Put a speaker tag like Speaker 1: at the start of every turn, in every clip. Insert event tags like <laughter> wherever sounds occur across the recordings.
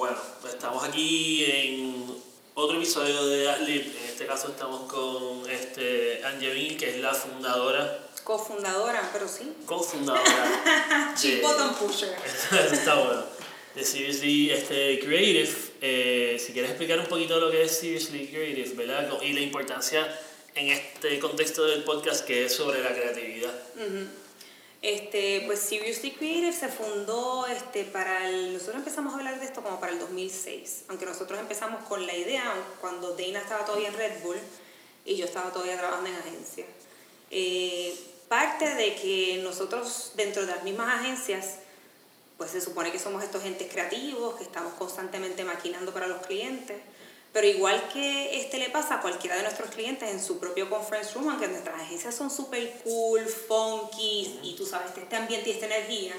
Speaker 1: Bueno, estamos aquí en otro episodio de Adlib. En este caso estamos con este Angelina, que es la fundadora.
Speaker 2: Cofundadora, pero sí.
Speaker 1: Cofundadora. <laughs>
Speaker 2: Chick button pusher. <laughs>
Speaker 1: Está bueno. De Seriously este, Creative. Eh, si quieres explicar un poquito lo que es Seriously Creative, ¿verdad? Y la importancia en este contexto del podcast que es sobre la creatividad.
Speaker 2: Este, pues Seriously Creative se fundó este, para el, nosotros empezamos a hablar de esto como para el 2006, aunque nosotros empezamos con la idea cuando Dana estaba todavía en Red Bull y yo estaba todavía trabajando en agencia. Eh, parte de que nosotros dentro de las mismas agencias, pues se supone que somos estos entes creativos, que estamos constantemente maquinando para los clientes, pero igual que este le pasa a cualquiera de nuestros clientes en su propio conference room, aunque nuestras agencias son súper cool, funky, y tú sabes, este ambiente y esta energía,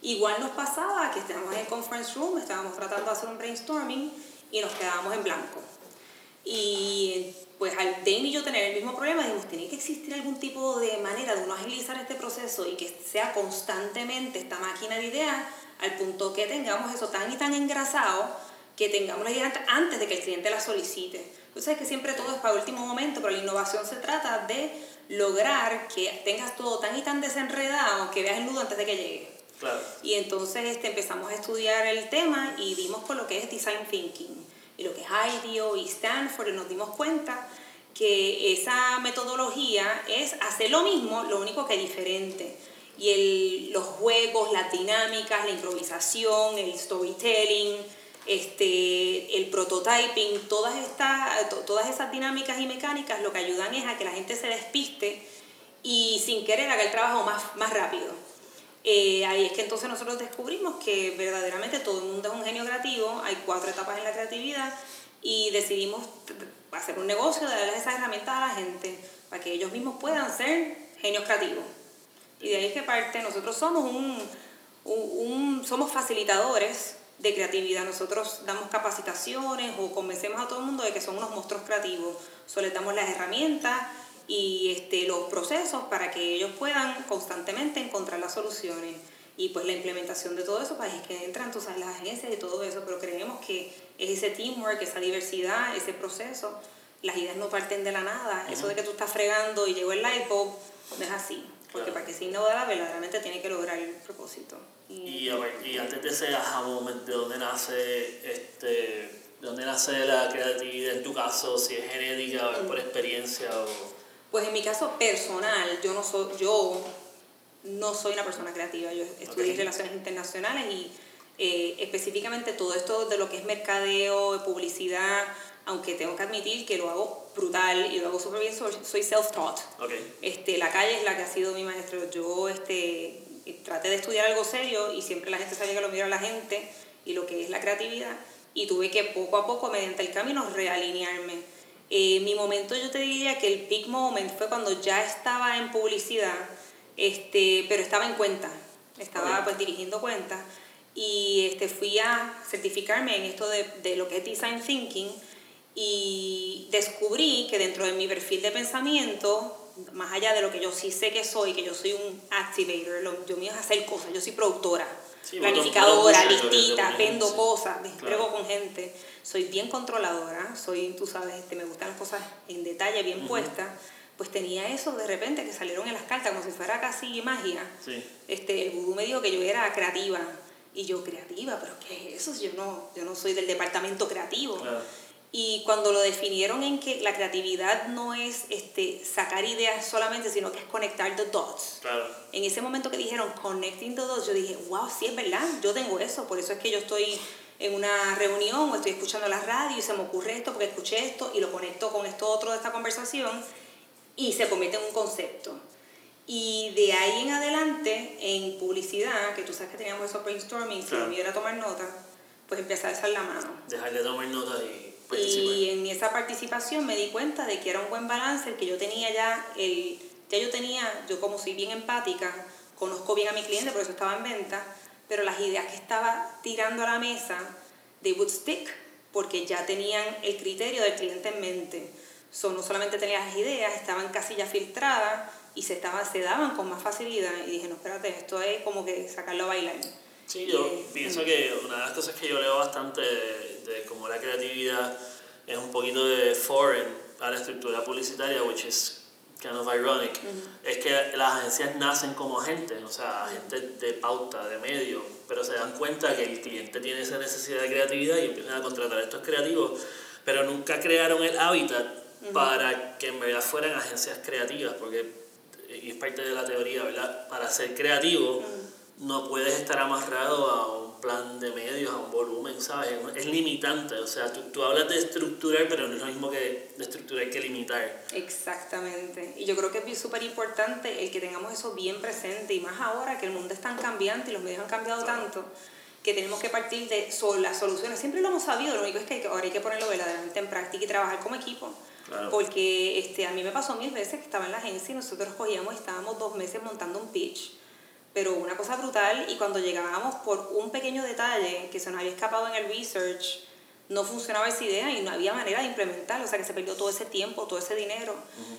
Speaker 2: igual nos pasaba que estábamos en el conference room, estábamos tratando de hacer un brainstorming y nos quedábamos en blanco. Y pues al Dane y yo tener el mismo problema, dijimos, tiene que existir algún tipo de manera de uno agilizar este proceso y que sea constantemente esta máquina de ideas al punto que tengamos eso tan y tan engrasado que tengamos la idea antes de que el cliente la solicite. Entonces es que siempre todo es para último momento, pero la innovación se trata de lograr que tengas todo tan y tan desenredado que veas el nudo antes de que llegue.
Speaker 1: Claro.
Speaker 2: Y entonces este, empezamos a estudiar el tema y dimos con lo que es Design Thinking y lo que es IDEO y Stanford y nos dimos cuenta que esa metodología es hacer lo mismo, lo único que diferente. Y el, los juegos, las dinámicas, la improvisación, el storytelling, este, el prototyping, todas, estas, todas esas dinámicas y mecánicas lo que ayudan es a que la gente se despiste y sin querer haga el trabajo más, más rápido. Eh, ahí es que entonces nosotros descubrimos que verdaderamente todo el mundo es un genio creativo, hay cuatro etapas en la creatividad y decidimos hacer un negocio de darles esas herramientas a la gente para que ellos mismos puedan ser genios creativos. Y de ahí es que parte, nosotros somos un, un somos facilitadores de creatividad. Nosotros damos capacitaciones o convencemos a todo el mundo de que son unos monstruos creativos. Les damos las herramientas y este, los procesos para que ellos puedan constantemente encontrar las soluciones. Y pues la implementación de todo eso, pues es que entran tú sabes, las agencias y todo eso, pero creemos que es ese teamwork, esa diversidad, ese proceso. Las ideas no parten de la nada. Eso de que tú estás fregando y llegó el light bulb, no es así. Porque para que sea innovadora, verdaderamente tiene que lograr el propósito.
Speaker 1: Y, y antes de ese aha moment, ¿de dónde nace este, de dónde nace la creatividad en tu caso? Si es genética o por experiencia o...
Speaker 2: Pues en mi caso personal, yo no soy, yo no soy una persona creativa. Yo estudié relaciones internacionales y eh, específicamente todo esto de lo que es mercadeo, publicidad, aunque tengo que admitir que lo hago brutal y lo hago súper bien, soy, self-taught. Este, la calle es la que ha sido mi maestro. Yo este, traté de estudiar algo serio y siempre la gente sabía que lo mira a la gente y lo que es la creatividad y tuve que poco a poco, mediante el camino, realinearme. Eh, mi momento yo te diría que el peak moment fue cuando ya estaba en publicidad, este, pero estaba en cuenta, estaba pues dirigiendo cuentas y este, fui a certificarme en esto de, de lo que es design thinking y descubrí que dentro de mi perfil de pensamiento, más allá de lo que yo sí sé que soy, que yo soy un activator, lo, yo mío es hacer cosas, yo soy productora, planificadora, listita, vendo cosas, me con gente, soy bien controladora, soy, tú sabes, este, me gustan las cosas en detalle, bien puestas pues tenía eso de repente que salieron en las cartas como si fuera casi magia. Este, el vudú me dijo que yo era creativa. Y yo, creativa, pero ¿qué es eso? Yo no, yo no soy del departamento creativo. Y cuando lo definieron en que la creatividad no es este, sacar ideas solamente, sino que es conectar the dots. En ese momento que dijeron connecting the dots, yo dije, wow, sí es verdad, yo tengo eso. Por eso es que yo estoy en una reunión o estoy escuchando la radio y se me ocurre esto porque escuché esto y lo conecto con esto otro de esta conversación y se convierte en un concepto. Y de ahí en adelante, en publicidad, que tú sabes que teníamos esos brainstorming, si me iba a tomar nota, pues empecé a alzar la mano.
Speaker 1: Dejar de tomar nota y
Speaker 2: y en esa participación me di cuenta de que era un buen balance, el que yo tenía ya, el, ya yo tenía, yo como soy bien empática, conozco bien a mi cliente, por eso estaba en venta, pero las ideas que estaba tirando a la mesa, they would stick, porque ya tenían el criterio del cliente en mente. So, no solamente tenía las ideas, estaban casi ya filtradas y se, estaba, se daban con más facilidad. Y dije, no, espérate, esto es como que sacarlo a bailar.
Speaker 1: Sí, yo pienso que una de las cosas que yo leo bastante de, de cómo la creatividad es un poquito de foreign a la estructura publicitaria, which is kind of ironic, es que las agencias nacen como agentes, o sea, agentes de pauta, de medio, pero se dan cuenta que el cliente tiene esa necesidad de creatividad y empiezan a contratar a estos creativos, pero nunca crearon el hábitat para que en verdad fueran agencias creativas, porque, y es parte de la teoría, ¿verdad? Para ser creativo no puedes estar amarrado a un plan de medios, a un volumen, ¿sabes? Es limitante, o sea, tú, tú hablas de estructurar, pero no es lo mismo que de estructurar que limitar.
Speaker 2: Exactamente, y yo creo que es súper importante el que tengamos eso bien presente, y más ahora que el mundo es tan cambiante y los medios han cambiado tanto, que tenemos que partir de las soluciones. Siempre lo hemos sabido, lo único es que ahora hay que ponerlo verdaderamente en práctica y trabajar como equipo. Porque este, a mí me pasó mil veces que estaba en la agencia y nosotros cogíamos y estábamos dos meses montando un pitch pero una cosa brutal y cuando llegábamos por un pequeño detalle que se nos había escapado en el research, no funcionaba esa idea y no había manera de implementarlo, o sea que se perdió todo ese tiempo, todo ese dinero.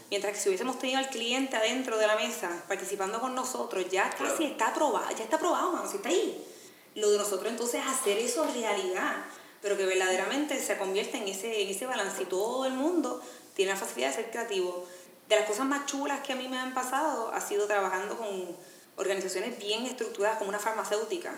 Speaker 2: Mientras que si hubiésemos tenido al cliente adentro de la mesa participando con nosotros, ya casi está aprobado, ya está aprobado, mano, si está ahí. Lo de nosotros entonces es hacer eso realidad, pero que verdaderamente se convierte en ese, en ese balance y todo el mundo tiene la facilidad de ser creativo. De las cosas más chulas que a mí me han pasado ha sido trabajando con organizaciones bien estructuradas como una farmacéutica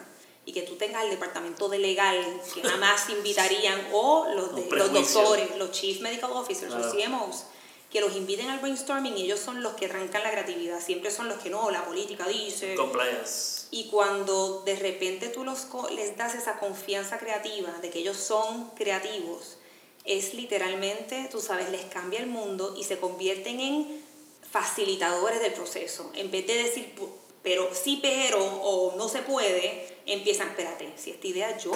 Speaker 2: y que tú tengas el departamento de legal que jamás <laughs> invitarían o los, de, los, doctores, los chief medical officers, los CMOs, que los inviten al brainstorming y ellos son los que arrancan la creatividad, siempre son los que no, la política dice.
Speaker 1: Compliance.
Speaker 2: Y cuando de repente tú los, les das esa confianza creativa de que ellos son creativos, es literalmente, tú sabes, les cambia el mundo y se convierten en facilitadores del proceso. En vez de decir, pero sí, pero, o no se puede, empiezan, espérate, si esta idea yo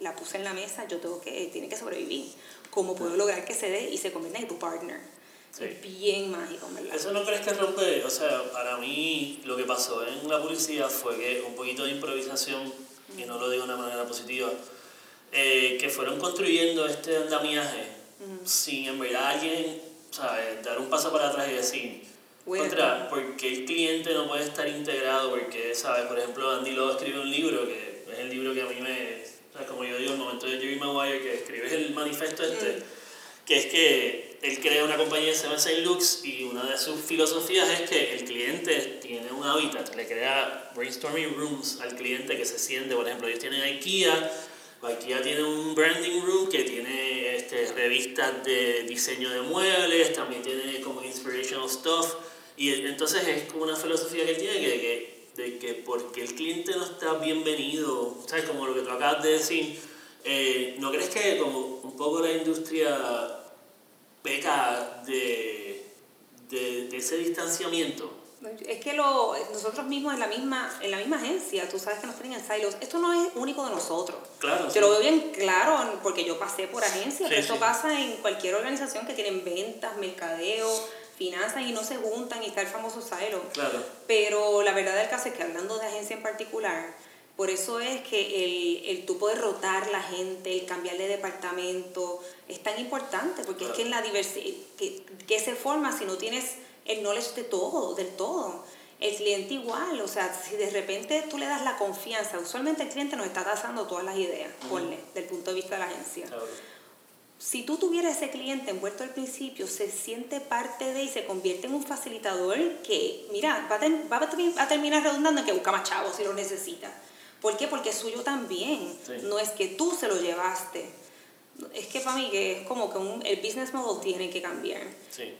Speaker 2: la puse en la mesa, yo tengo que, tiene que sobrevivir. ¿Cómo puedo lograr que se dé y se convierta en tu partner? Es bien mágico, ¿verdad?
Speaker 1: Eso no crees que rompe, o sea, para mí lo que pasó en la publicidad fue que un poquito de improvisación, y no lo digo de una manera positiva, eh, que fueron construyendo este andamiaje sin en verdad alguien, ¿sabes? Dar un paso para atrás y decir, contra, porque el cliente no puede estar integrado, porque, ¿sabes? Por ejemplo, Andy Lowe escribe un libro, que es el libro que a mí me, ¿sabes? como yo digo, el momento de Jerry Maguire, que escribe el manifiesto este, mm. que es que él crea una compañía que se llama Saint Lux y una de sus filosofías es que el cliente tiene un hábitat, le crea brainstorming rooms al cliente que se siente, por ejemplo, ellos tienen IKEA, IKEA tiene un branding room que tiene este, revistas de diseño de muebles, también tiene como inspirational stuff y entonces es como una filosofía que él tiene que, que, de que porque el cliente no está bienvenido, ¿sabes? Como lo que tú acabas de decir, eh, ¿no crees que como un poco la industria peca de, de, de ese distanciamiento?
Speaker 2: Es que lo, nosotros mismos en la misma en la misma agencia, tú sabes que nos tienen en silos, esto no es único de nosotros.
Speaker 1: Claro.
Speaker 2: Yo lo veo bien claro porque yo pasé por agencias, esto pasa en cualquier organización que tienen ventas, mercadeo, finanzas y no se juntan y está el famoso silo.
Speaker 1: Claro.
Speaker 2: Pero la verdad del caso es que hablando de agencia en particular, por eso es que el, el tú poder rotar la gente, el cambiar de departamento, es tan importante, porque es que en la diversidad, que, que se forma si no tienes el knowledge de todo, del todo. El cliente igual, o sea, si de repente tú le das la confianza, usualmente el cliente nos está tasando todas las ideas, ponle, del punto de vista de la agencia si tú tuvieras ese cliente envuelto al principio, se siente parte de y se convierte en un facilitador que, mira, va a, terminar redundando en que busca más chavos si lo necesita. ¿Por qué? Porque es suyo también. No es que tú se lo llevaste. Es que para mí que es como que un, el business model tiene que cambiar.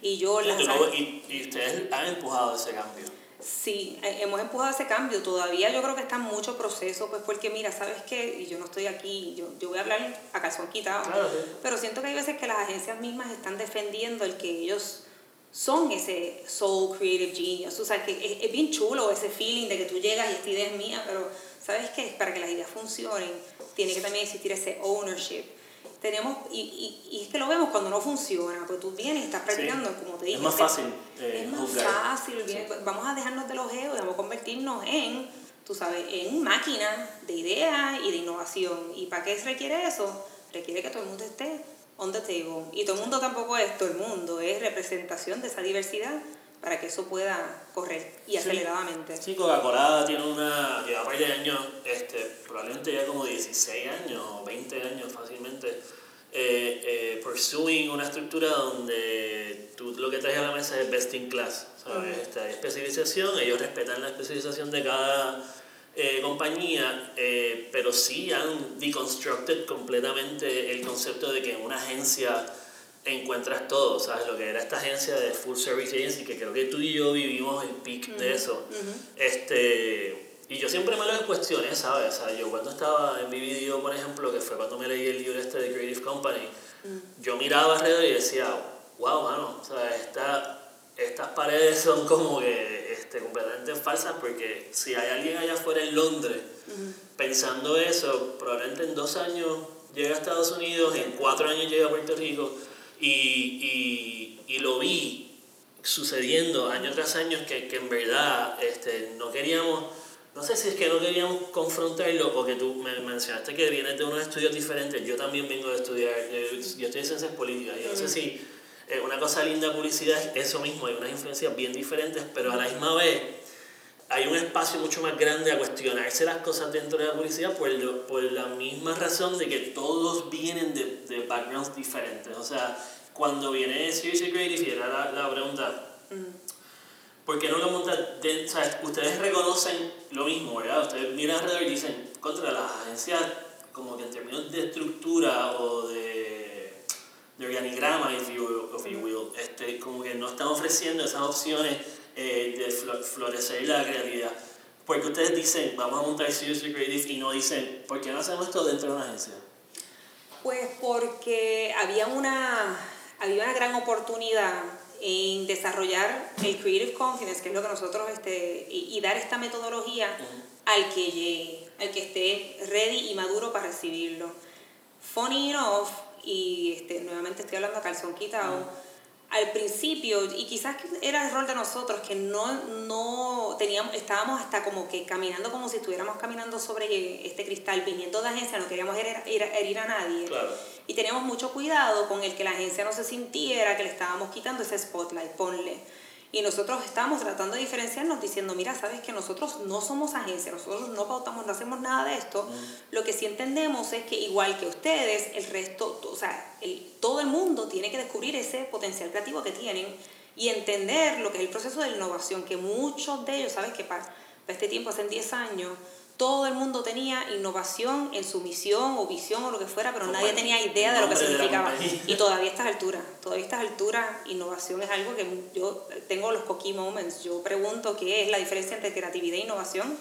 Speaker 2: Y yo...
Speaker 1: y, y ustedes han empujado ese cambio.
Speaker 2: Sí, hemos empujado ese cambio. Todavía yo creo que está en mucho proceso, pues porque mira, ¿sabes qué? Y yo no estoy aquí, yo, yo voy a hablar a calzón quitado, pero siento que hay veces que las agencias mismas están defendiendo el que ellos son ese soul creative genius. O sea, que es, bien chulo ese feeling de que tú llegas y esta idea es mía, pero ¿sabes qué? Para que las ideas funcionen, tiene que también existir ese ownership tenemos, y, y, es que lo vemos cuando no funciona, pues tú vienes y estás practicando, como te dije.
Speaker 1: Es más fácil.
Speaker 2: Eh, es más fácil, pues vamos a dejarnos de los egos y vamos a convertirnos en, tú sabes, en máquina de ideas y de innovación. ¿Y para qué se requiere eso? Requiere que todo el mundo esté on the table. Y todo el mundo tampoco es todo el mundo, es representación de esa diversidad para que eso pueda correr y aceleradamente.
Speaker 1: Sí, Coca-Cola tiene una, lleva varios años, este, probablemente ya como 16 años o 20 años fácilmente, eh, eh, pursuing una estructura donde tú lo que traes a la mesa es best in class, ¿sabes? Esta especialización, ellos respetan la especialización de cada eh, compañía, eh, pero sí han deconstructed completamente el concepto de que una agencia encuentras todo, ¿sabes? Lo que era esta agencia de Full Service Agency, que creo que tú y yo vivimos el peak de eso. este, y yo siempre me lo cuestioné, ¿sabes? O sea, yo cuando estaba en mi video, por ejemplo, que fue cuando me leí el libro este de Creative Company, yo miraba alrededor y decía, wow, mano, o sea, esta, estas paredes son como que este, completamente falsas porque si hay alguien allá afuera en Londres pensando eso, probablemente en dos años llega a Estados Unidos, en cuatro años llega a Puerto Rico y, y, y lo vi sucediendo año tras año que, que en verdad este, no queríamos, no sé si es que no queríamos confrontarlo o que tú me mencionaste que vienes de unos estudios diferentes, yo también vengo de estudiar, yo, yo estoy en ciencias políticas, yo no sé si eh, una cosa linda de publicidad es eso mismo, hay unas influencias bien diferentes, pero a la misma vez hay un espacio mucho más grande a cuestionarse las cosas dentro de la publicidad por, lo, por la misma razón de que todos vienen de, de backgrounds diferentes. O sea, cuando viene Seriously Creative y era la, la pregunta, ¿por qué no lo montan? de- o sea, ustedes reconocen lo mismo, ¿verdad? Ustedes miran alrededor y dicen, contra las agencias, como que en términos de estructura o de, de organigrama, if you, if you will, este, como que no están ofreciendo esas opciones eh, de flo- florecer la creatividad. Porque ustedes dicen, vamos a montar Seriously Creative y no dicen, ¿por qué no hacemos esto dentro de una agencia?
Speaker 2: Pues porque había una, había una gran oportunidad en desarrollar el Creative Confidence, que es lo que nosotros, este, y, y dar esta metodología al que llegue, al que esté ready y maduro para recibirlo. Funny enough, y este, nuevamente estoy hablando a calzón quitado, al principio, y quizás era el rol de nosotros, que no, no teníamos, estábamos hasta como que caminando como si estuviéramos caminando sobre este cristal, viniendo de agencia, no queríamos herir, herir- herir a nadie.
Speaker 1: Claro.
Speaker 2: Y teníamos mucho cuidado con el que la agencia no se sintiera que le estábamos quitando ese spotlight, ponle. Y nosotros estábamos tratando de diferenciarnos diciendo, mira, sabes que nosotros no somos agencia, nosotros no pautamos, no hacemos nada de esto. Lo que sí entendemos es que igual que ustedes, el resto, o sea, el, todo el mundo tiene que descubrir ese potencial creativo que tienen y entender lo que es el proceso de innovación, que muchos de ellos, sabes que para, para este tiempo, hace 10 años, todo el mundo tenía innovación en su misión o visión o lo que fuera, pero nadie tenía idea de lo que
Speaker 1: la
Speaker 2: significaba. Y todavía a estas alturas, todavía a estas alturas, innovación es algo que yo tengo los coquí moments. Yo pregunto qué es la diferencia entre creatividad e innovación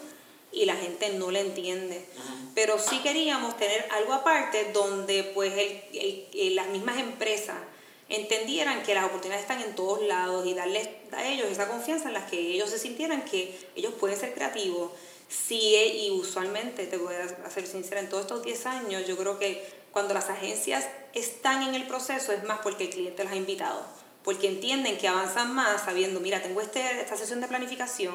Speaker 2: y la gente no le entiende. Pero sí queríamos tener algo aparte donde pues el- el- el- las mismas empresas entendieran que las oportunidades están en todos lados y darles a ellos esa confianza en las que ellos se sintieran que ellos pueden ser creativos. Sí, y usualmente, te voy a ser sincera, en todos estos 10 años yo creo que cuando las agencias están en el proceso es más porque el cliente las ha invitado, porque entienden que avanzan más sabiendo, mira, tengo este, esta sesión de planificación,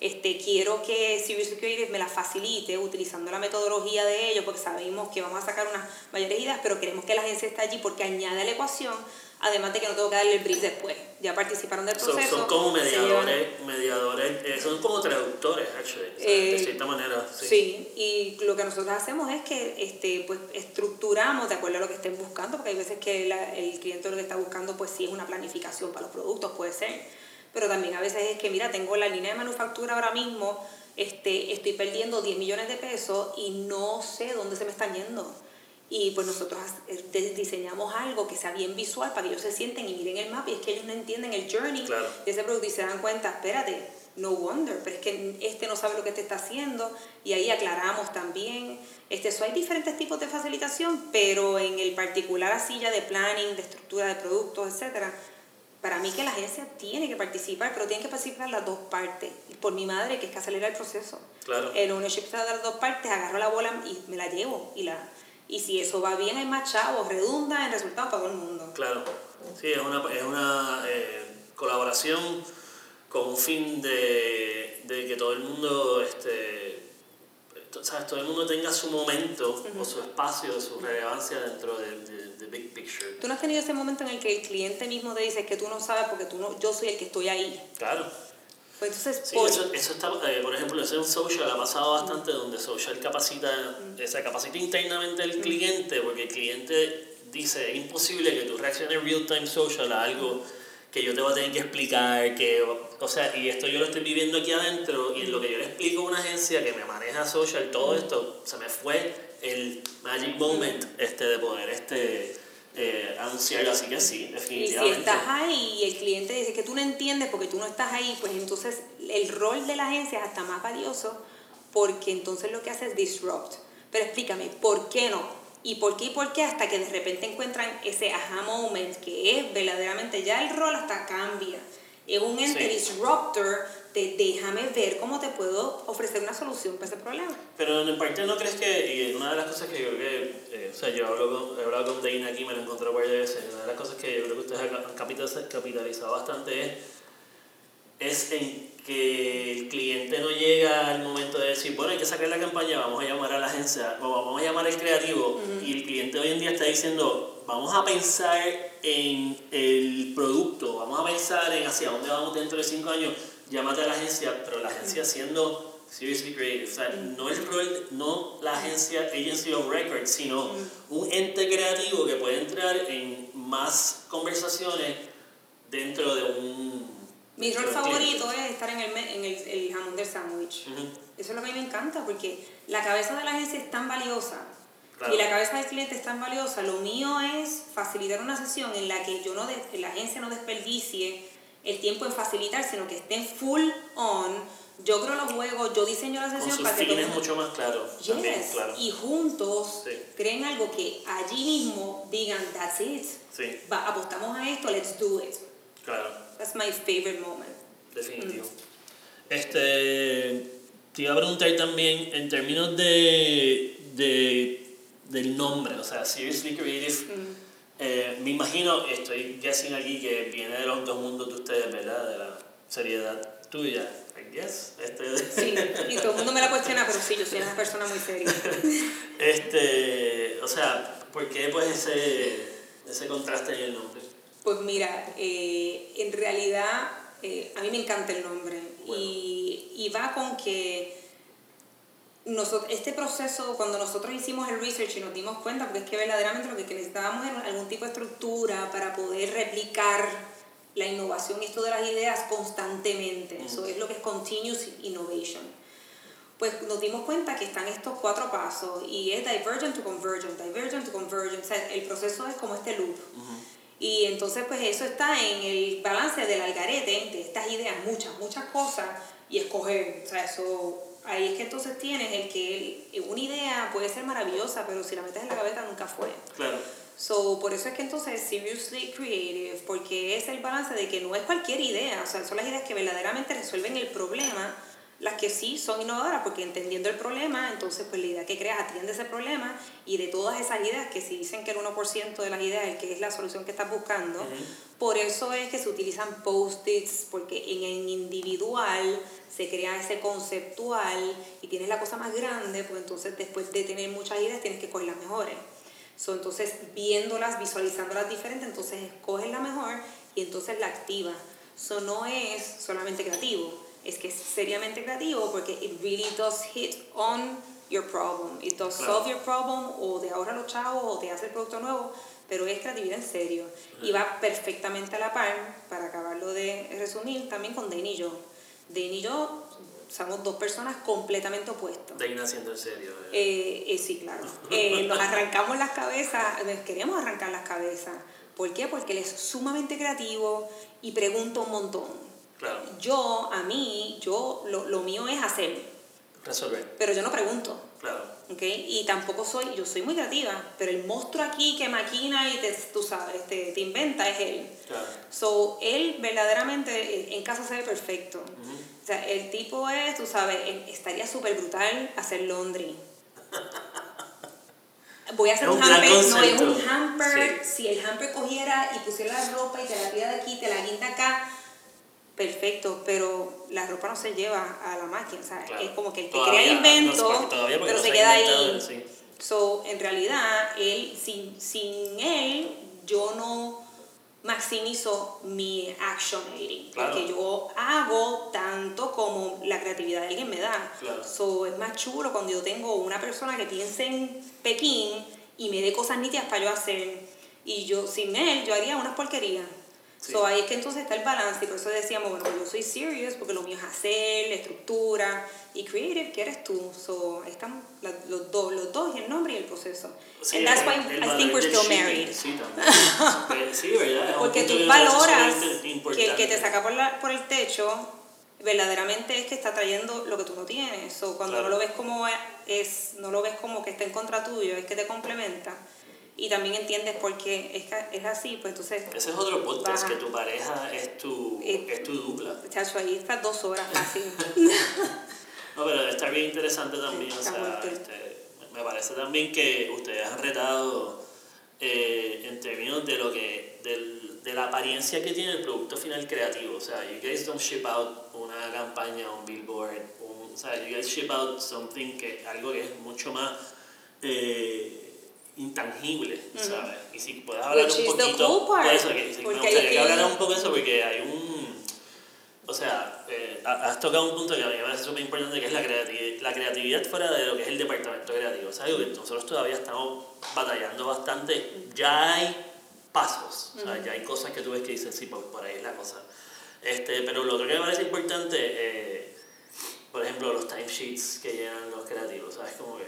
Speaker 2: este, quiero que Creative me la facilite utilizando la metodología de ellos, porque sabemos que vamos a sacar unas mayores ideas, pero queremos que la agencia esté allí porque añade a la ecuación, además de que no tengo que darle el brief después. Ya participaron del
Speaker 1: Son,
Speaker 2: proceso.
Speaker 1: son como
Speaker 2: se llevan-
Speaker 1: mediadores, mediadores eh, son como traductores, actually, o sea,
Speaker 2: Eh,
Speaker 1: de cierta manera. Sí.
Speaker 2: Sí, y lo que nosotros hacemos es que este, pues, estructuramos de acuerdo a lo que estén buscando, porque hay veces que la- el cliente lo que está buscando pues sí es una planificación para los productos, puede ser, pero también a veces es que, mira, tengo la línea de manufactura ahora mismo, este, estoy perdiendo 10 millones de pesos y no sé dónde se me están yendo. Y pues nosotros eh, diseñamos algo que sea bien visual para que ellos se sienten y miren el mapa y es que ellos no entienden el journey
Speaker 1: Claro.
Speaker 2: de ese producto y se dan cuenta, espérate, no wonder, pero es que este no sabe lo que te está haciendo y ahí aclaramos también. Este, so hay diferentes tipos de facilitación, pero en el particular así ya de planning, de estructura de productos, etcétera, para mí que la agencia tiene que participar, pero tienen que participar las dos partes. Y por mi madre, que es que acelera el proceso.
Speaker 1: Claro.
Speaker 2: El ownership está de las dos partes, agarro la bola y me la llevo. Y, la, y si eso va bien, hay más chavos, redunda en resultados para todo el mundo.
Speaker 1: Claro, sí, es una, es una eh, colaboración con un fin de, de que todo el mundo este, ¿sabes? todo el mundo tenga su momento o su espacio, su relevancia dentro del de, big picture.
Speaker 2: ¿Tú no has tenido ese momento en el que el cliente mismo te dice que tú no sabes porque tú no, yo soy el que estoy ahí?
Speaker 1: Claro.
Speaker 2: Pues entonces,
Speaker 1: sí, eso, eso, está, eh, por ejemplo, eso en social ha pasado bastante, donde social capacita, se capacita internamente el cliente, porque el cliente dice, es imposible que tú reacciones real time social a algo que yo te voy a tener que explicar, que, o sea, y esto yo lo estoy viviendo aquí adentro, y en lo que yo le explico a una agencia que me maneja social, todo esto, se me fue el magic moment este de poder este eh, anunciarlo, así que sí, definitivamente.
Speaker 2: Y si estás ahí y el cliente dice que tú no entiendes porque tú no estás ahí, pues entonces el rol de la agencia es hasta más valioso porque entonces lo que hace es disrupt. Pero explícame, ¿por qué no? ¿Y por qué y por qué? Hasta que de repente encuentran ese aha moment, que es verdaderamente ya el rol hasta cambia. Es un ente disruptor de déjame ver cómo te puedo ofrecer una solución para ese problema.
Speaker 1: Pero en parte no crees que, y una de las cosas que yo creo que, eh, o sea, yo hablo con, he hablado con Dana aquí, me lo encontré varias veces, una de las cosas que yo creo que ustedes han capitalizado bastante es, es en que el cliente no llega al momento de decir, bueno, hay que sacar la campaña, vamos a llamar a la agencia, vamos a llamar al creativo, y el cliente hoy en día está diciendo, vamos a pensar en el producto, vamos a pensar en hacia dónde vamos dentro de cinco años, llámate a la agencia, pero la agencia siendo seriously creative, o sea, no el rol, no la agencia agency of record, sino un ente creativo que puede entrar en más conversaciones dentro de un
Speaker 2: mi rol favorito es estar en el, en el, el jamón del sándwich. Eso es lo que a mí me encanta, porque la cabeza de la agencia es tan valiosa y la cabeza del cliente es tan valiosa. Lo mío es facilitar una sesión en la que yo no de, la agencia no desperdicie el tiempo en facilitar, sino que estén full on. Yo creo los juegos, yo diseño la sesión
Speaker 1: para que es mucho más claro.
Speaker 2: Yes, claro. Y juntos creen algo que allí mismo digan, that's it.
Speaker 1: Sí.
Speaker 2: apostamos a esto, let's do it.
Speaker 1: Claro.
Speaker 2: That's my favorite moment.
Speaker 1: Definitivo. Este, te iba a preguntar también en términos de, de del nombre, o sea, Seriously Creative. Eh, me imagino, estoy guessing aquí que viene de los dos mundos de ustedes, ¿verdad? De la seriedad tuya. I guess. Este...
Speaker 2: Sí, y todo el mundo me la cuestiona, pero sí, yo soy una persona muy seria. <laughs>
Speaker 1: este, o sea, ¿por qué pues ese, ese contraste en el nombre?
Speaker 2: Pues mira, eh, en realidad eh, a mí me encanta el nombre y, y, va con que nosotros, este proceso, cuando nosotros hicimos el research y nos dimos cuenta, porque es que verdaderamente lo que necesitábamos era algún tipo de estructura para poder replicar la innovación y esto de las ideas constantemente. Eso es lo que es continuous innovation. Pues nos dimos cuenta que están estos cuatro pasos y es divergent to convergent, divergent to convergent. O sea, el proceso es como este loop. Y entonces pues eso está en el balance del algarete de estas ideas, muchas, muchas cosas, y escoger, o sea, eso, ahí es que entonces tienes el que una idea puede ser maravillosa, pero si la metes en la cabeza nunca fue.
Speaker 1: Claro.
Speaker 2: So, por eso es que entonces seriously creative, porque es el balance de que no es cualquier idea, o sea, son las ideas que verdaderamente resuelven el problema las que sí son innovadoras, porque entendiendo el problema, entonces pues la idea que creas atiende ese problema y de todas esas ideas, que si dicen que el 1% de las ideas es que es la solución que estás buscando, por eso es que se utilizan post-its, porque en el individual se crea ese conceptual y tienes la cosa más grande, pues entonces después de tener muchas ideas tienes que coger las mejores. So, entonces viéndolas, visualizándolas diferentes, entonces escoges la mejor y entonces la activa. Eso no es solamente creativo es que es seriamente creativo porque it really does hit on your problem. It does solve your problem o te ahorra los chavos o te hace el producto nuevo, pero es creatividad en serio. Y va perfectamente a la par, para acabarlo de resumir, también con Dane y yo. Dane y yo somos dos personas completamente opuestas.
Speaker 1: Dane haciendo en serio.
Speaker 2: Eh, eh, sí, claro. <laughs> Eh, nos arrancamos las cabezas, queremos arrancar las cabezas. ¿Por qué? Porque él es sumamente creativo y pregunta un montón. Yo, a mí, yo, lo, lo mío es hacer.
Speaker 1: Resolver.
Speaker 2: Pero yo no pregunto.
Speaker 1: Claro.
Speaker 2: ¿Okay? Y tampoco soy, yo soy muy creativa, pero el monstruo aquí que maquina y te, tú sabes, te, te inventa es él.
Speaker 1: Claro.
Speaker 2: So, él verdaderamente en casa se ve perfecto. O sea, el tipo es, tú sabes, estaría súper brutal hacer laundry. <laughs> Voy a hacer un, hamper, no es un hamper. Si el hamper cogiera y pusiera la ropa y te la tira de aquí, te la guinda acá, perfecto, pero la ropa no se lleva a la máquina. O sea,
Speaker 1: Claro.
Speaker 2: es como que el que
Speaker 1: Todavía,
Speaker 2: crea
Speaker 1: no,
Speaker 2: invento,
Speaker 1: porque
Speaker 2: pero
Speaker 1: no
Speaker 2: se queda ahí.
Speaker 1: sí.
Speaker 2: So, en realidad, él, sin, sin él, yo no maximizo mi actionating.
Speaker 1: Claro.
Speaker 2: Porque yo hago tanto como la creatividad de alguien me da.
Speaker 1: Claro.
Speaker 2: So, es más chulo cuando yo tengo una persona que piense en Pekín y me dé cosas nítidas para yo hacer. Y yo, sin él, yo haría unas porquerías.
Speaker 1: Sí.
Speaker 2: So, ahí es que entonces está el balance y por eso decíamos, bueno, yo soy serious porque lo mío es hacer, la estructura y creative, ¿qué eres tú? So, ahí están la- los dos, los dos, y el nombre y el proceso.
Speaker 1: Sí,
Speaker 2: And that's why
Speaker 1: el
Speaker 2: I think we're still married.
Speaker 1: Sí, también. Sí, ¿verdad? <laughs>
Speaker 2: Porque tú
Speaker 1: que
Speaker 2: valoras que el que te saca por, la, por el techo verdaderamente es que está trayendo lo que tú no tienes. So, cuando
Speaker 1: Claro.
Speaker 2: no lo ves como es, no lo ves como que está en contra tuyo, es que te complementa. Y también entiendes por qué es, es así, pues entonces,
Speaker 1: Ese es otro podcast,
Speaker 2: Baja.
Speaker 1: que tu pareja es tu,
Speaker 2: Eh,
Speaker 1: es tu dupla.
Speaker 2: chacho, ahí estás dos horas fácil. <laughs>
Speaker 1: No, pero estar bien interesante también. O
Speaker 2: Está
Speaker 1: sea,
Speaker 2: fuerte.
Speaker 1: este, me parece también que ustedes han retado eh, en términos de lo que del- de la apariencia que tiene el producto final creativo. O sea, you guys don't ship out una campaña, un billboard, un, o sea, you guys ship out something que algo que es mucho más eh, intangible, ¿sabes? Y si puedes hablar
Speaker 2: Which
Speaker 1: un poquito
Speaker 2: cool
Speaker 1: por eso, que, sí, me gustaría
Speaker 2: que
Speaker 1: hablaras un poco de eso porque hay un o sea, eh, ha- has tocado un punto que a mí me parece súper importante, que es la creatividad, la creatividad fuera de lo que es el departamento creativo. Sea, algo que nosotros todavía estamos batallando bastante. Ya hay pasos, o sea, ya hay cosas que tú ves que dices, sí, por, por ahí es la cosa. Este, pero lo otro que me parece importante, eh, por ejemplo, los timesheets que llenan los creativos, ¿sabes? Como que,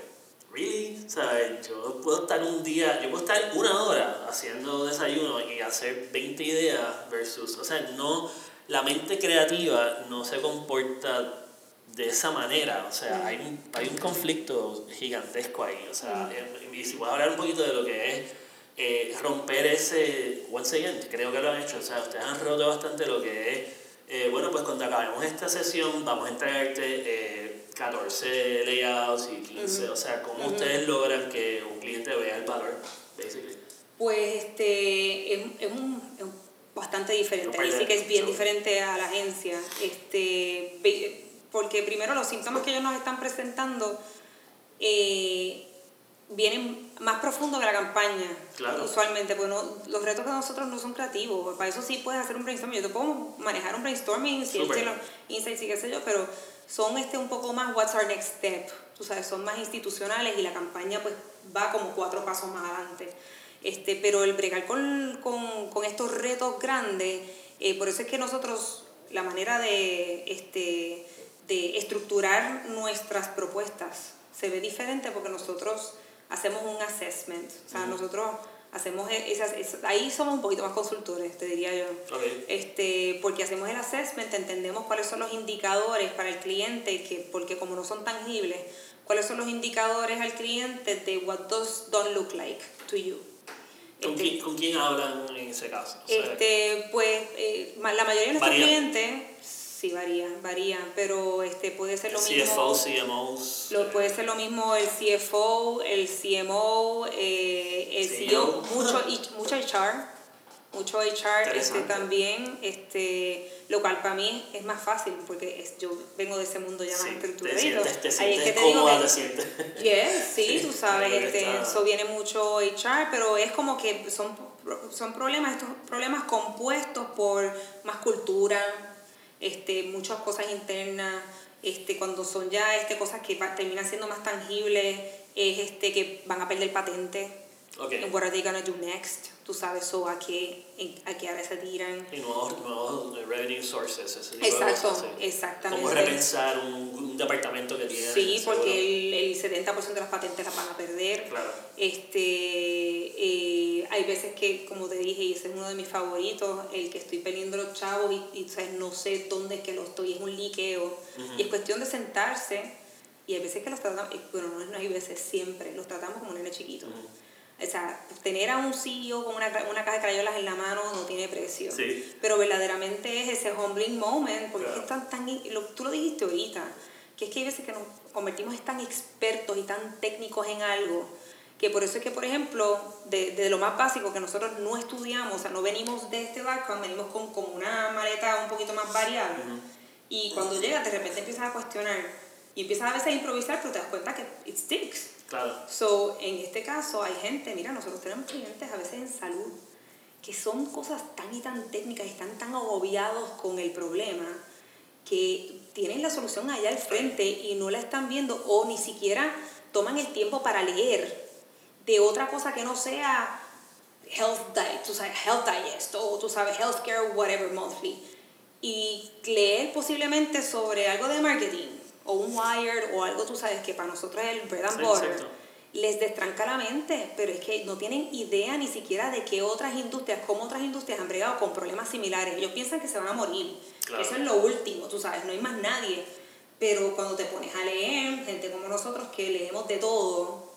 Speaker 1: ¿really? O sea, yo puedo estar un día, yo puedo estar una hora haciendo desayuno y hacer 20 ideas versus, o sea, no, la mente creativa no se comporta de esa manera, o sea, hay un, hay un conflicto gigantesco ahí, o sea, eh, y si puedo hablar un poquito de lo que es eh, romper ese, once again, creo que lo han hecho, o sea, ustedes han roto bastante lo que es, eh, bueno, pues cuando acabemos esta sesión vamos a entregarte eh, 14 layouts y 15, o sea, ¿cómo ustedes logran que un cliente vea el valor, basically?
Speaker 2: Pues este es, es un, es bastante diferente. Ahí sí que es bien
Speaker 1: so-
Speaker 2: diferente a la agencia. Este, porque primero los síntomas que ellos nos están presentando eh, vienen más profundo que la campaña.
Speaker 1: Claro.
Speaker 2: Usualmente, pues no- los retos de nosotros no son creativos. Para eso sí puedes hacer un brainstorming. Yo te puedo manejar un brainstorming, si y qué sé yo, pero son este un poco más what's our next step. Tú sabes, son más institucionales y la campaña pues va como cuatro pasos más adelante. Este, pero el bregar con, con, con estos retos grandes, eh, por eso es que nosotros, la manera de, este, de estructurar nuestras propuestas se ve diferente porque nosotros hacemos un assessment. O sea, nosotros hacemos e- esas, esas- ahí somos un poquito más consultores, te diría yo. Este, porque hacemos el assessment, entendemos cuáles son los indicadores para el cliente, que, porque como no son tangibles, cuáles son los indicadores al cliente de what does don't look like to you.
Speaker 1: ¿Con,
Speaker 2: Este,
Speaker 1: quién, ¿Con quién hablan en ese caso? O sea,
Speaker 2: este, pues eh, la mayoría de nuestros clientes sí varían, varían, pero este puede ser lo mismo.
Speaker 1: CFO, CMOs.
Speaker 2: Lo, puede ser lo mismo el CFO, el CMO, eh, el CEO,
Speaker 1: CEO.
Speaker 2: mucho, mucho HR, mucho HR este, también, este, lo cual para mí es más fácil porque es- yo vengo de ese mundo ya más
Speaker 1: sí, te
Speaker 2: estructuradito.
Speaker 1: sientes, te
Speaker 2: Ahí es que te digo que-
Speaker 1: te sientes... <laughs>
Speaker 2: Yes, sí, tú sabes, este, eso viene mucho HR, pero es como que son, son problemas, estos problemas compuestos por más cultura, este, muchas cosas internas, este, cuando son ya este, cosas que terminan siendo más tangibles, es este, que van a perder patente.
Speaker 1: Ok.
Speaker 2: And What are they gonna do next? Tú sabes, so a qué, a qué área se tiran.
Speaker 1: Y nuevos, nuevos eh, revenue sources, ese tipo de
Speaker 2: Exacto, exactamente.
Speaker 1: Cómo repensar un, un departamento que tiene.
Speaker 2: Sí, porque el, el 70% de las patentes las van a perder.
Speaker 1: Claro.
Speaker 2: Este, eh, hay veces que, como te dije, y ese es uno de mis favoritos, el que estoy perdiendo los chavos y, y, ¿sabes? no sé dónde es que lo estoy, es un liqueo. Y es cuestión de sentarse y hay veces que los tratamos, bueno, no, hay veces, siempre, los tratamos como nene chiquito. O sea, tener a un CEO con una, una caja de crayolas en la mano no tiene precio.
Speaker 1: Sí.
Speaker 2: Pero verdaderamente es ese humbling moment, porque
Speaker 1: Claro.
Speaker 2: es tan, tan, lo- tú lo dijiste ahorita, que es que hay veces que nos convertimos en tan expertos y tan técnicos en algo que por eso es que, por ejemplo, de, de, lo más básico que nosotros no estudiamos, o sea, no venimos de este background, venimos con como una maleta un poquito más variable. Y cuando llegas, de repente empiezas a cuestionar y empiezas a veces a improvisar, pero te das cuenta que it sticks.
Speaker 1: Claro.
Speaker 2: So, en este caso hay gente, mira, nosotros tenemos clientes a veces en salud que son cosas tan y tan técnicas están tan agobiados con el problema que tienen la solución allá al frente y no la están viendo o ni siquiera toman el tiempo para leer de otra cosa que no sea health diet, tú sabes, health digest o tú sabes healthcare whatever monthly y leer posiblemente sobre algo de marketing o un Wired o algo tú sabes que para nosotros es el bread and butter les destranca la mente, pero es que no tienen idea ni siquiera de qué otras industrias, cómo otras industrias han bregado con problemas similares. Ellos piensan que se van a morir. Eso es lo último, tú sabes, no hay más nadie. Pero cuando te pones a leer, gente como nosotros que leemos de todo,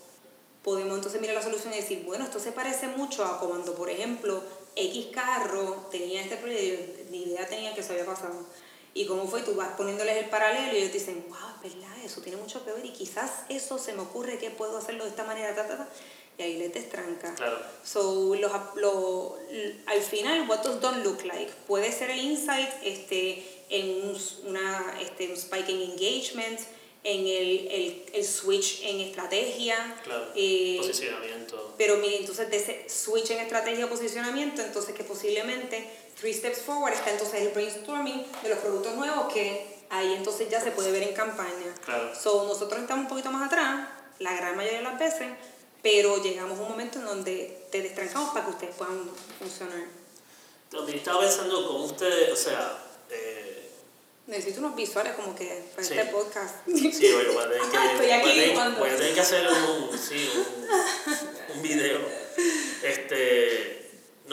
Speaker 2: podemos entonces mirar la solución y decir, bueno, esto se parece mucho a cuando, por ejemplo, X carro tenía este proyecto, ni idea tenía que eso había pasado. Y cómo fue, tú vas poniéndoles el paralelo y ellos dicen, wow, es verdad, eso tiene mucho que ver y quizás eso se me ocurre que puedo hacerlo de esta manera, ta, ta, ta, y ahí les destranca.
Speaker 1: Claro.
Speaker 2: So, los, lo, al final, what does don't look like? Puede ser el insight este, en un, una, este, un spike en engagement, en el, el, el, switch en estrategia.
Speaker 1: Claro, eh, posicionamiento.
Speaker 2: Pero mire, entonces de ese switch en estrategia o posicionamiento, entonces que posiblemente three steps forward está entonces el brainstorming de los productos nuevos que ahí entonces ya se puede ver en campaña.
Speaker 1: Claro.
Speaker 2: So, nosotros estamos un poquito más atrás, la gran mayoría de las veces, pero llegamos a un momento en donde te destrancamos para que ustedes puedan funcionar.
Speaker 1: También estaba pensando cómo ustedes, o sea,
Speaker 2: Necesito unos visuales como que para este podcast.
Speaker 1: Sí, bueno, voy a tener que, voy a tener, que hacer un, sí, un, un, video. <laughs> Este,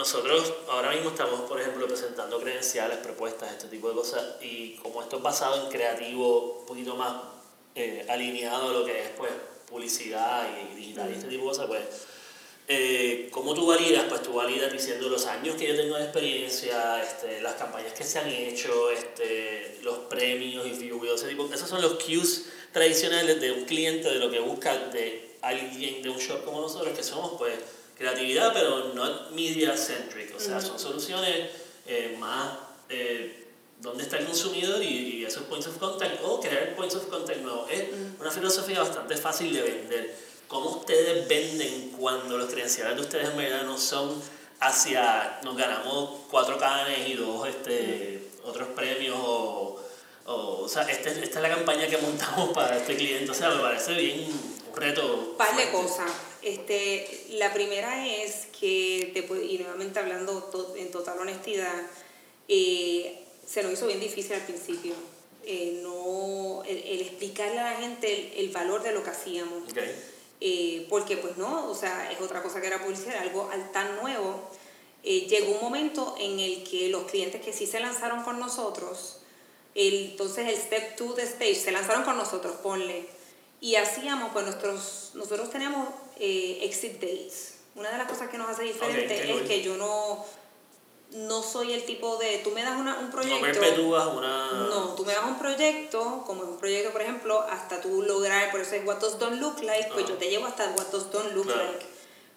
Speaker 1: nosotros ahora mismo estamos, por ejemplo, presentando credenciales, propuestas, este tipo de cosas, y como esto es basado en creativo, un poquito más eh, alineado a lo que es pues, publicidad y digital y este tipo de cosas, pues eh, ¿Cómo tú validas? Pues tú validas diciendo los años que yo tengo de experiencia, este, las campañas que se han hecho, este, los premios y ese tipo. Esos son los cues tradicionales de un cliente, de lo que busca de alguien de un shop como nosotros, que somos pues creatividad, pero no media centric. O sea, son soluciones eh, más eh, dónde está el consumidor y, esos points of contact o crear points of contact nuevos. Es una filosofía bastante fácil de vender ¿Cómo ustedes venden cuando los credenciales de ustedes en verdad no son hacia nos ganamos cuatro canes y dos este, otros premios o, o, sea, este, esta es la campaña que montamos para este cliente, o sea, me parece bien un reto.
Speaker 2: Par de cosas. Este, la primera es que, te, y nuevamente hablando en total honestidad, eh, se nos hizo bien difícil al principio. Eh, no, el, explicarle a la gente el, valor de lo que hacíamos. Eh, porque pues no, o sea, es otra cosa que era publicidad, algo tan nuevo. Eh, llegó un momento en el que los clientes que sí se lanzaron con nosotros, el, entonces el step 2 de stage, se lanzaron con nosotros, ponle, y hacíamos, pues nosotros, nosotros tenemos eh, exit dates. Una de las cosas que nos hace diferente es que yo no, no soy el tipo de, tú me das una, un proyecto.
Speaker 1: No una...
Speaker 2: No, tú me das un proyecto, como un proyecto, por ejemplo, hasta tú lograr, por eso es What Does Don't Look Like, pues yo te llevo hasta What Does Don't Look Like.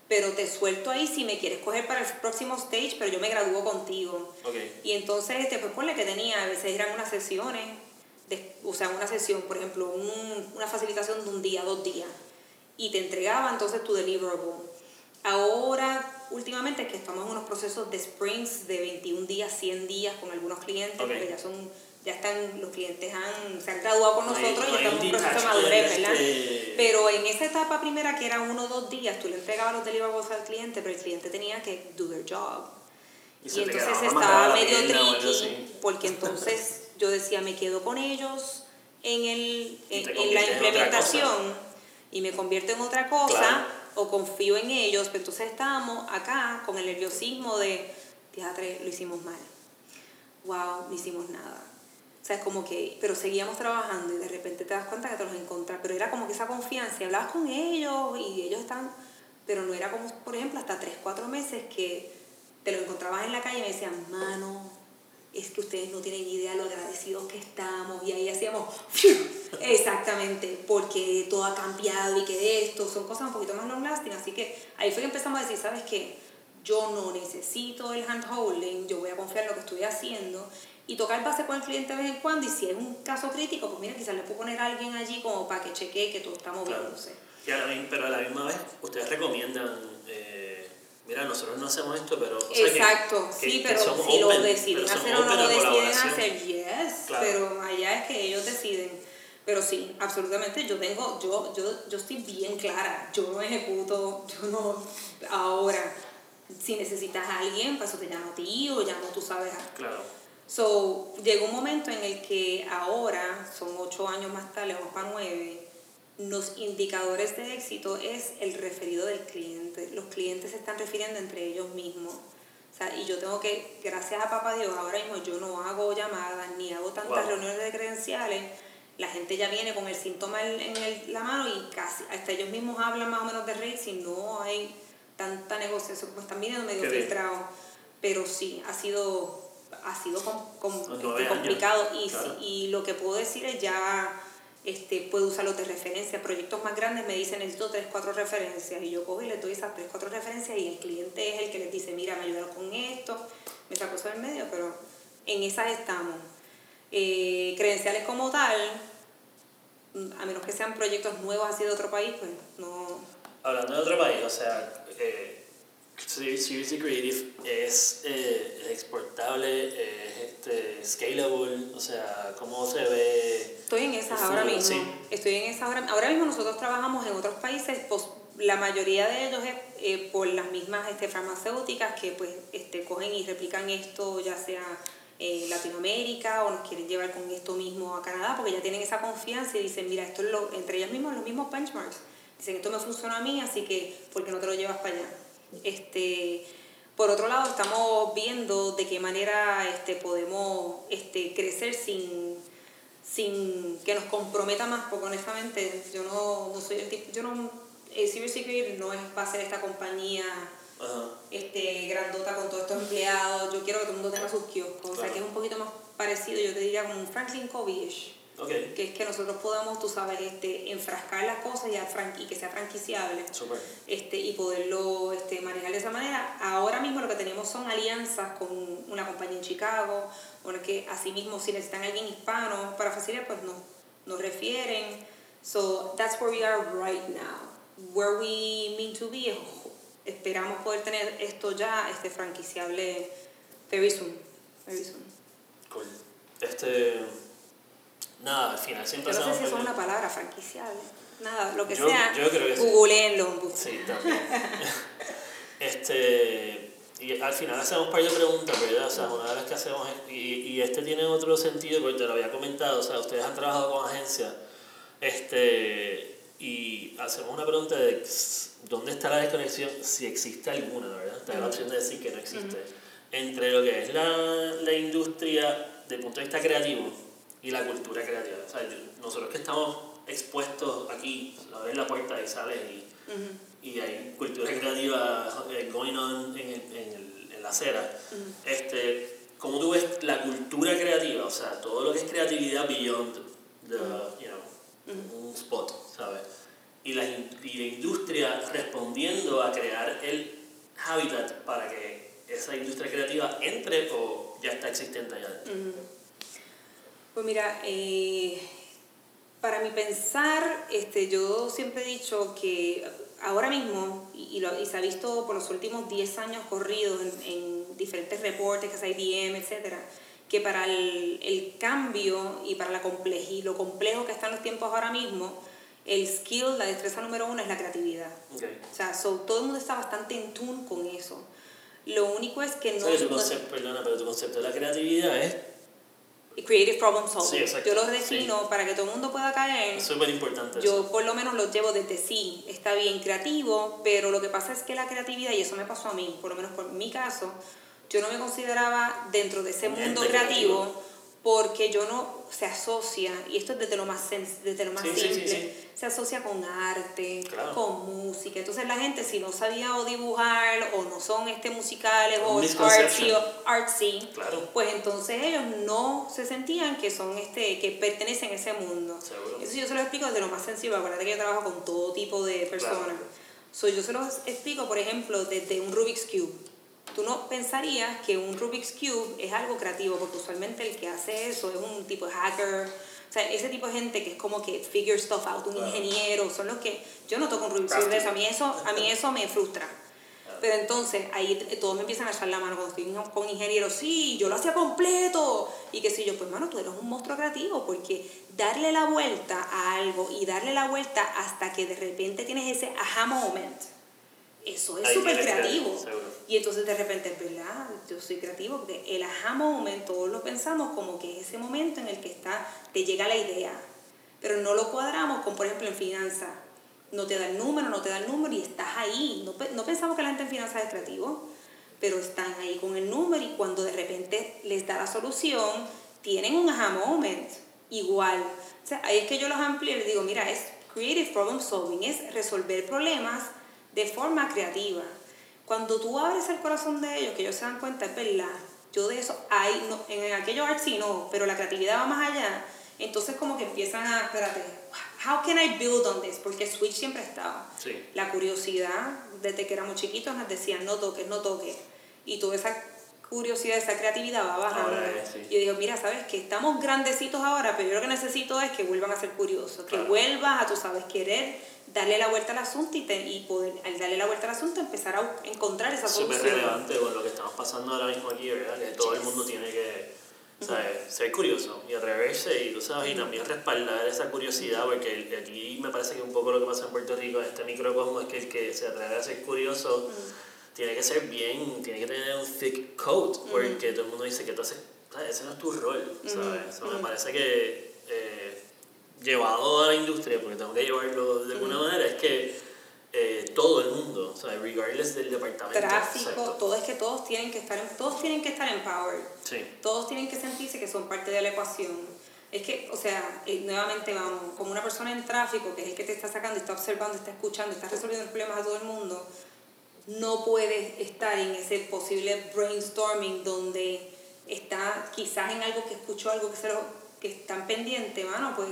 Speaker 2: Pero te suelto ahí si me quieres coger para el próximo stage, pero yo me gradúo contigo.
Speaker 1: Okay.
Speaker 2: Y entonces, este, pues ponle que tenía, a veces eran unas sesiones, de, o sea, una sesión, por ejemplo, un, una facilitación de un día, dos días, y te entregaba entonces tu deliverable. Ahora últimamente que estamos en unos procesos de sprints de 21 días, 100 días con algunos clientes, porque ya son ya están, los clientes han, se han graduado con nosotros y estamos en un proceso de madurez, ¿verdad? Este pero en esa etapa primera, que era uno o dos días, tú le entregabas los deliverables al cliente, pero el cliente tenía que do their job. Y, entonces estaba medio tricky, porque <laughs> entonces yo decía, me quedo con ellos en, el, en, la implementación y me convierto en otra cosa o confío en ellos, pero entonces estábamos acá con el nerviosismo de, teatro, lo hicimos mal, wow, no hicimos nada. O sea, es como que, pero seguíamos trabajando y de repente te das cuenta que te los encontras, pero era como que esa confianza, y hablabas con ellos y ellos están, pero no era como, por ejemplo, hasta tres, cuatro meses que te lo encontrabas en la calle y me decían, mano, es que ustedes no tienen idea lo agradecidos que estamos. Y ahí hacíamos, exactamente, porque todo ha cambiado y que esto son cosas un poquito más long lasting. Así que ahí fue que empezamos a decir, ¿sabes qué? Yo no necesito el hand holding, yo voy a confiar en lo que estoy haciendo y tocar base con el cliente de vez en cuando. Y si es un caso crítico, pues mira, quizás le puedo poner a alguien allí como para que chequee que todo está moviéndose.
Speaker 1: pero a la misma vez, ustedes recomiendan. Mira, nosotros no hacemos esto, pero...
Speaker 2: Exacto, sí, pero si lo deciden hacer o no lo deciden hacer, yes, pero allá es que ellos deciden. Pero sí, absolutamente, yo tengo, yo, yo, yo estoy bien clara, yo no ejecuto, <laughs> yo no, ahora, si necesitas a alguien, pues te llamo a ti o llamo, tú sabes.
Speaker 1: Claro.
Speaker 2: So, llegó un momento en el que ahora, son ocho años más tarde, vamos para nueve, los indicadores de éxito es el referido del cliente. Los clientes se están refiriendo entre ellos mismos. O sea, y yo tengo que, gracias a papá Dios, ahora mismo yo no hago llamadas ni hago tantas reuniones de credenciales. La gente ya viene con el síntoma en, el, la mano y casi, hasta ellos mismos hablan más o menos de y no hay tanta negociación, como están viniendo medio filtrados. Pero sí, ha sido, ha sido este, complicado. Y, y lo que puedo decir es ya este, puedo usarlos de referencia. Proyectos más grandes me dicen necesito 3, 4 referencias y yo cojo y les doy esas 3, 4 referencias y el cliente es el que les dice, mira, me ayudaron con esto, me sacó eso del medio, pero en esas estamos. Eh, credenciales como tal, a menos que sean proyectos nuevos así de otro país, pues no...
Speaker 1: Hablando de otro país, o sea, eh, Series Creative es, eh, exportable, es este, scalable, o sea, cómo se ve.
Speaker 2: Estoy en esas ahora mismo. Estoy en esas ahora, ahora mismo nosotros trabajamos en otros países, pues, la mayoría de ellos es eh, por las mismas este, farmacéuticas que pues este, cogen y replican esto, ya sea eh, Latinoamérica o nos quieren llevar con esto mismo a Canadá, porque ya tienen esa confianza y dicen, mira, esto es lo, entre ellos mismos los mismos benchmarks. Dicen, esto me funciona a mí, así que, ¿por qué no te lo llevas para allá? Este, por otro lado, estamos viendo de qué manera este, podemos este, crecer sin, sin que nos comprometa más, porque honestamente yo no, soy el tipo, yo no, el Cybersecurity no es va a ser esta compañía este, grandota con todos estos empleados, yo quiero que todo el mundo tenga sus kioscos, o sea que es un poquito más parecido, yo te diría como un Franklin Covey
Speaker 1: que
Speaker 2: es que nosotros podamos, tú sabes, este, enfrascar las cosas y, y que sea franquiciable este, y poderlo este, manejar de esa manera. Ahora mismo lo que tenemos son alianzas con una compañía en Chicago, bueno, que asimismo si necesitan alguien hispano para facilitar, pues nos, nos refieren. So that's where we are right now. Where we mean to be, esperamos poder tener esto ya este, franquiciable very soon. Very soon.
Speaker 1: Cool. Este Nada, al final siempre
Speaker 2: Yo no sé si es una palabra franquiciable. Nada, lo que sea, yo creo que googleenlo.
Speaker 1: Sí, también. <laughs> este, y al final hacemos un par de preguntas, ¿verdad? O sea, una de las que hacemos, y, y este tiene otro sentido, porque te lo había comentado, o sea, ustedes han trabajado con agencias, este, y hacemos una pregunta de dónde está la desconexión, si existe alguna, ¿verdad? Está la opción de decir que no existe, entre lo que es la, la industria desde el punto de vista creativo, y la cultura creativa. O sea, nosotros que estamos expuestos aquí, abres la puerta y sales y, y hay cultura creativa eh, going on en, en, en la acera. este, ¿Cómo tú ves la cultura creativa? O sea, todo lo que es creatividad beyond the, you know, un spot, ¿sabes? Y la, y la industria respondiendo a crear el hábitat para que esa industria creativa entre o ya está existente allá adentro.
Speaker 2: Pues mira, eh, para mi pensar, este, yo siempre he dicho que ahora mismo, y, lo, y se ha visto por los últimos 10 años corridos en, diferentes reportes, que es IBM, etc., que para el, el, cambio y para la complejidad, lo complejo que están los tiempos ahora mismo, el skill, la destreza número uno es la creatividad. O sea, todo el mundo está bastante en tune con eso. Lo único es que no...
Speaker 1: tu concepto, perdona, pero tu concepto de la creatividad es
Speaker 2: Creative Problem Solving. yo los defino para que todo el mundo pueda caer.
Speaker 1: Es súper importante.
Speaker 2: Yo por lo menos los llevo desde sí. Está bien creativo, pero lo que pasa es que la creatividad, y eso me pasó a mí, por lo menos por mi caso, yo no me consideraba dentro de ese mundo creativo, porque yo no se asocia, y esto es desde lo más, desde lo más
Speaker 1: Sí, sí, sí,
Speaker 2: simple,
Speaker 1: sí.
Speaker 2: se asocia con arte,
Speaker 1: Claro.
Speaker 2: con música. Entonces la gente si no sabía o dibujar o no son este musicales o artsy, o artsy,
Speaker 1: Claro.
Speaker 2: pues entonces ellos no se sentían que son este que pertenecen a ese mundo.
Speaker 1: Seguro.
Speaker 2: Eso yo se lo explico desde lo más sencillo, acuérdate que yo trabajo con todo tipo de personas. So, yo se los explico, por ejemplo, desde un Rubik's Cube. Tú no pensarías que un Rubik's Cube es algo creativo, porque usualmente el que hace eso es un tipo de hacker. O sea, ese tipo de gente que es como que figure stuff out, un ingeniero, son los que... Yo no toco un Rubik's Cube de eso, a mí eso, a mí eso me frustra. Pero entonces ahí todos me empiezan a echar la mano cuando estoy con ingenieros, sí, yo lo hacía completo. Y que si yo, pues mano, tú eres un monstruo creativo, porque darle la vuelta a algo y darle la vuelta hasta que de repente tienes ese aha moment, eso es súper creativo. Y entonces de repente, es verdad, yo soy creativo, porque el aha moment todos lo pensamos como que es ese momento en el que está, te llega la idea, pero no lo cuadramos con, por ejemplo, en finanzas. No te da el número, no te da el número y estás ahí. No, no pensamos que la gente en finanzas es creativo, pero están ahí con el número y cuando de repente les da la solución, tienen un aha moment igual. O sea, ahí es que yo los amplío y les digo, mira, es creative problem solving, es resolver problemas de forma creativa. Cuando tú abres el corazón de ellos, que ellos se dan cuenta, es verdad, yo de eso, hay, no, en aquello artsy no, pero la creatividad va más allá, entonces como que empiezan a, espérate, how can I build on this? Porque Switch siempre ha estado.
Speaker 1: Sí.
Speaker 2: La curiosidad, desde que éramos chiquitos nos decían, no toques, no toques. Y toda esa curiosidad, esa creatividad va bajando.
Speaker 1: Es, sí.
Speaker 2: Yo digo, mira, sabes que estamos grandecitos ahora, pero yo lo que necesito es que vuelvan a ser curiosos, que vuelvas a, tú sabes, querer darle la vuelta al asunto y, te- y poder, al darle la vuelta al asunto, empezar a encontrar esa
Speaker 1: súper
Speaker 2: solución.
Speaker 1: relevante con lo que estamos pasando ahora mismo aquí, ¿verdad? Que todo el mundo tiene que ¿sabes? ser curioso y atreverse y, tú sabes, y también respaldar esa curiosidad, porque aquí me parece que un poco lo que pasa en Puerto Rico, en este microcosmo, es que el que se atreve a ser curioso tiene que ser bien, tiene que tener un thick coat, porque todo el mundo dice que tú haces, ese no es tu rol, ¿sabes? Me parece que eh, llevado a la industria, porque tengo que llevarlo de alguna manera, es que eh, todo el mundo, ¿sabes? regardless del departamento.
Speaker 2: Tráfico,
Speaker 1: exacto.
Speaker 2: todo es que todos tienen que estar, todos tienen que estar empowered.
Speaker 1: Sí,
Speaker 2: todos tienen que sentirse que son parte de la ecuación. Es que, o sea, eh, nuevamente vamos, como una persona en tráfico, que es el que te está sacando, está observando, está escuchando, está resolviendo problemas a todo el mundo, no puedes estar en ese posible brainstorming donde está quizás en algo que escuchó algo que se lo, que están pendiente, mano, pues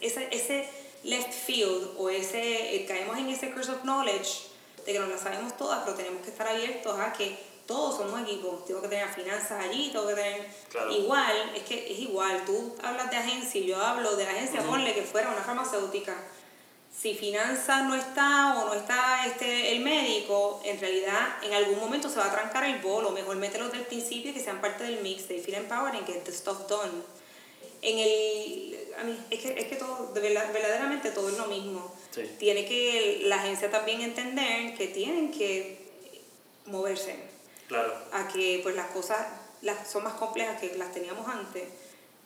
Speaker 2: ese, ese left field o ese, eh, caemos en ese curse of knowledge de que nos la sabemos todas, pero tenemos que estar abiertos a que todos somos equipos. Tengo que tener finanzas allí, tengo que tener...
Speaker 1: Claro.
Speaker 2: Igual, es que es igual. Tú hablas de agencia y yo hablo de la agencia, ponle que fuera una farmacéutica. Si finanzas no está o no está este, el médico, en realidad en algún momento se va a trancar el bolo. Mejor mételos del principio y que sean parte del mix. They feel empowered and get the stuff done. En el, a mí, es que, es que todo, de verdad- verdaderamente todo es lo mismo.
Speaker 1: Sí.
Speaker 2: Tiene que la agencia también entender que tienen que moverse
Speaker 1: claro.
Speaker 2: a que pues las cosas las, son más complejas que las teníamos antes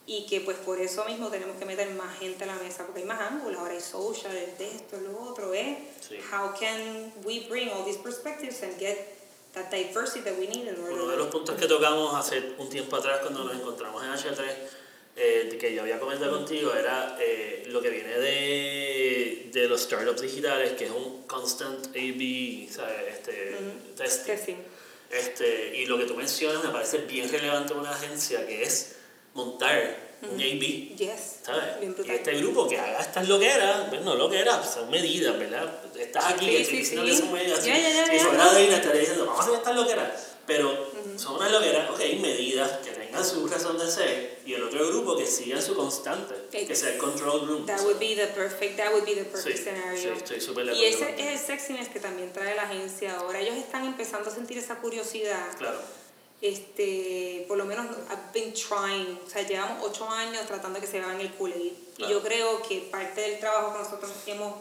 Speaker 2: y que pues por eso mismo tenemos que meter más gente a la mesa porque hay más ángulos, ahora hay social, el de esto, lo otro, ¿eh?
Speaker 1: Sí.
Speaker 2: How can we bring all these perspectives and get that diversity that we need in order
Speaker 1: Uno de los puntos que tocamos hace un tiempo atrás cuando nos encontramos en H3, eh, que yo había comentado contigo, era eh, lo que viene de, de los startups digitales, que es un constant A-B este, testing. Este, y lo que tú mencionas me parece bien relevante en una agencia, que es montar un A-B.
Speaker 2: Yes.
Speaker 1: ¿sabes?
Speaker 2: Bien
Speaker 1: Y este grupo que haga estas loqueras, bueno, no loqueras, son medidas, ¿verdad? Estás aquí,
Speaker 2: Sí,
Speaker 1: que
Speaker 2: sí,
Speaker 1: diciendo
Speaker 2: sí.
Speaker 1: que son medidas.
Speaker 2: Ya, ya, ya,
Speaker 1: si
Speaker 2: ya,
Speaker 1: fuera
Speaker 2: no.
Speaker 1: de Ina estaría diciendo, vamos a hacer estas loqueras. Pero son unas loqueras, ok, medidas que tengan su razón de ser y el otro grupo que siga su constante, que sea el control room.
Speaker 2: That would be the perfect, that would be the perfect
Speaker 1: Sí,
Speaker 2: scenario.
Speaker 1: sí, estoy súper
Speaker 2: y ese es el sexiness que también trae la agencia ahora. Ellos están empezando a sentir esa curiosidad.
Speaker 1: Claro,
Speaker 2: este, por lo menos I've been trying, o sea, llevamos ocho años tratando de que se vean el Kool-Aid.
Speaker 1: Claro.
Speaker 2: Y yo creo que parte del trabajo que nosotros hemos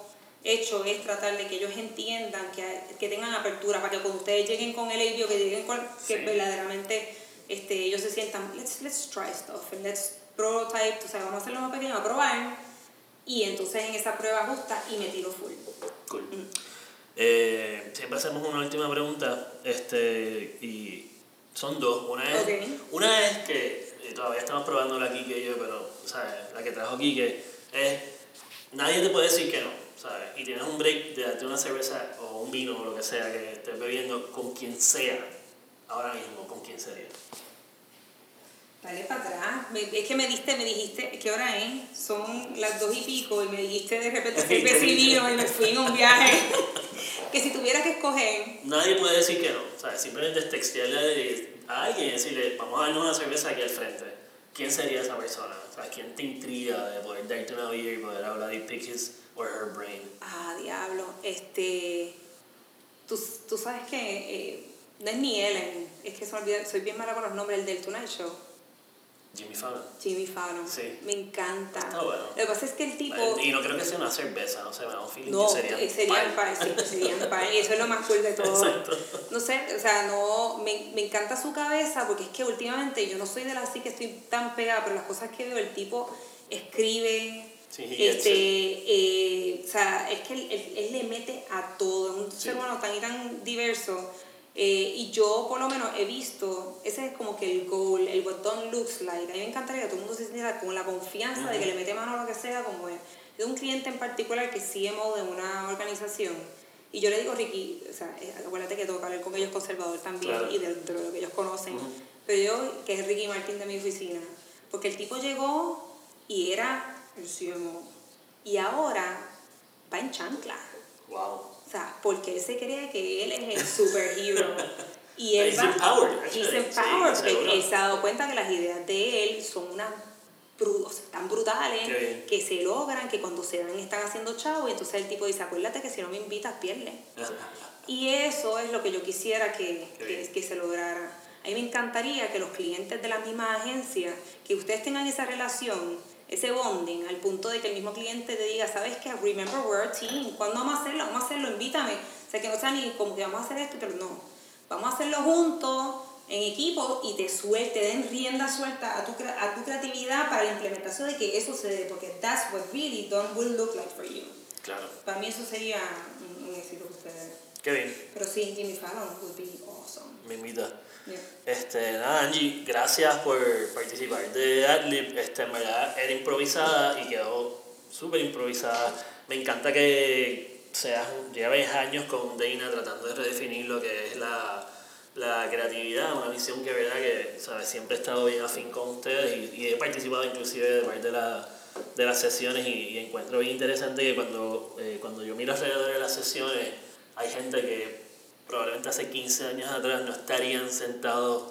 Speaker 2: hecho es tratar de que ellos entiendan, que, que tengan apertura, para que cuando ustedes lleguen con el ABO, que lleguen con, que
Speaker 1: Sí.
Speaker 2: verdaderamente este, ellos se sientan, let's, let's try stuff, and let's prototype, o sea, vamos a hacerlo más pequeño, a probar, y entonces en esa prueba justa y me tiro full.
Speaker 1: cool. Eh, siempre hacemos una última pregunta, este, y son dos. Una es,
Speaker 2: Ok.
Speaker 1: una es que y todavía estamos probándola aquí que yo, pero, ¿sabes? La que trajo Quique es, nadie te puede decir que no, ¿sabes? Y tienes un break de darte una cerveza o un vino o lo que sea que estés bebiendo con quien sea, ahora mismo, con quien sería.
Speaker 2: Dale para atrás. es que me diste, me dijiste, ¿qué hora es? Son las dos y pico y me dijiste de repente cerveza y vino y me fui en un viaje. <laughs> que si tuviera que escoger...
Speaker 1: Nadie puede decir que no, ¿sabes? Simplemente es textearle a alguien y decirle, vamos a darnos una cerveza aquí al frente. ¿Quién sería esa persona? O sea, ¿quién te intriga de poder darte una vida y poder hablar de pick his or her brain?
Speaker 2: Ah, diablo. Este... Tú, tú sabes que... Eh, no es ni Ellen, es que soy bien mala con los nombres, el del Tonight Show.
Speaker 1: Jimmy Fallon.
Speaker 2: Jimmy Fallon. Sí. Me encanta.
Speaker 1: Está bueno.
Speaker 2: Lo que pasa es que el tipo.
Speaker 1: Y no creo que sea una cerveza, no sé, me da un feeling
Speaker 2: no,
Speaker 1: que sería.
Speaker 2: Eh, serían pie, sí, serían. Y eso es lo más cool de todo. Exacto. No sé, o sea, no. Me, me encanta su cabeza porque es que últimamente yo no soy de las así que estoy tan pegada, pero las cosas que veo, el tipo escribe.
Speaker 1: Sí,
Speaker 2: este, eh, o sea, es que él, él, le mete a todo, es un ser humano tan y tan diverso eh, y yo por lo menos he visto, ese es como que el goal, el botón looks like. A mí me encantaría que todo el mundo se sintiera con la confianza de que le mete mano a lo que sea, como es. de un cliente en particular que es CMO de una organización. Y yo le digo, Ricky, o sea, eh, acuérdate que tengo que hablar con ellos conservadores también y de, de, lo que ellos conocen. Pero yo, que es Ricky Martín de mi oficina, porque el tipo llegó y era el CMO. Y ahora va en chancla.
Speaker 1: Wow.
Speaker 2: O sea, porque él se cree que él es el superhero. Y <laughs> él
Speaker 1: va. Empowered,
Speaker 2: he's empowered. porque él se ha dado cuenta que las ideas de él son unas tan brutales que se logran, que cuando se dan están haciendo chavo. Y entonces el tipo dice: Acuérdate que si no me invitas, pierdes. <laughs> y eso es lo que yo quisiera que, que, que se lograra. A mí me encantaría que los clientes de la misma agencia, que ustedes tengan esa relación ese bonding al punto de que el mismo cliente te diga, ¿sabes qué? Remember we're a team. ¿Cuándo vamos a hacerlo? Vamos a hacerlo, invítame. O sea, que no sea ni como que vamos a hacer esto, pero no. Vamos a hacerlo juntos, en equipo, y te suelte, den rienda suelta a tu, a tu creatividad para la implementación de que eso se dé, porque that's what really don't will look like for you.
Speaker 1: Claro.
Speaker 2: Para mí eso sería un, éxito que ustedes.
Speaker 1: Qué bien.
Speaker 2: Pero sí, Jimmy Fallon would be awesome.
Speaker 1: Me invita. Este, nada, Angie, gracias por participar de AdLib. Este, en verdad era improvisada y quedó súper improvisada. Me encanta que seas, lleves años con Dana tratando de redefinir lo que es la, la creatividad, una visión que verdad que ¿sabes? siempre he estado bien afín con ustedes y, he participado inclusive de parte de, la, de las sesiones y, encuentro bien interesante que cuando, eh, cuando yo miro alrededor de las sesiones hay gente que probablemente hace 15 años atrás no estarían sentados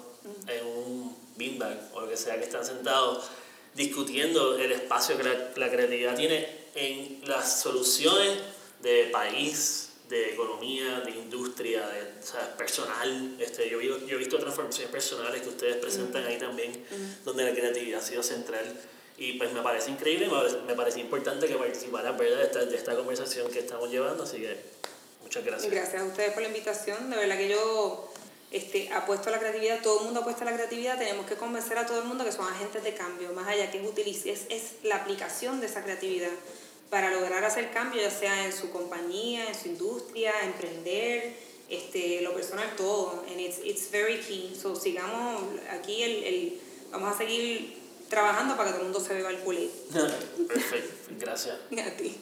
Speaker 1: en un beanbag o lo que sea que están sentados discutiendo el espacio que la, creatividad tiene en las soluciones de país, de economía, de industria, de personal. Este, yo, yo, he visto transformaciones personales que ustedes presentan ahí también, donde la creatividad ha sido central. Y pues me parece increíble, me parece, importante que participaran ¿verdad? De, esta, de esta conversación que estamos llevando, así que Muchas gracias.
Speaker 2: Gracias a ustedes por la invitación. De verdad que yo este, apuesto a la creatividad, todo el mundo apuesta a la creatividad, tenemos que convencer a todo el mundo que son agentes de cambio, más allá que es, es, es la aplicación de esa creatividad para lograr hacer cambio, ya sea en su compañía, en su industria, emprender, este, lo personal, todo. And it's, it's very key. So, sigamos aquí, el, el, vamos a seguir trabajando para que todo el mundo se beba el culé. <laughs>
Speaker 1: Perfecto, gracias. <laughs>
Speaker 2: A ti.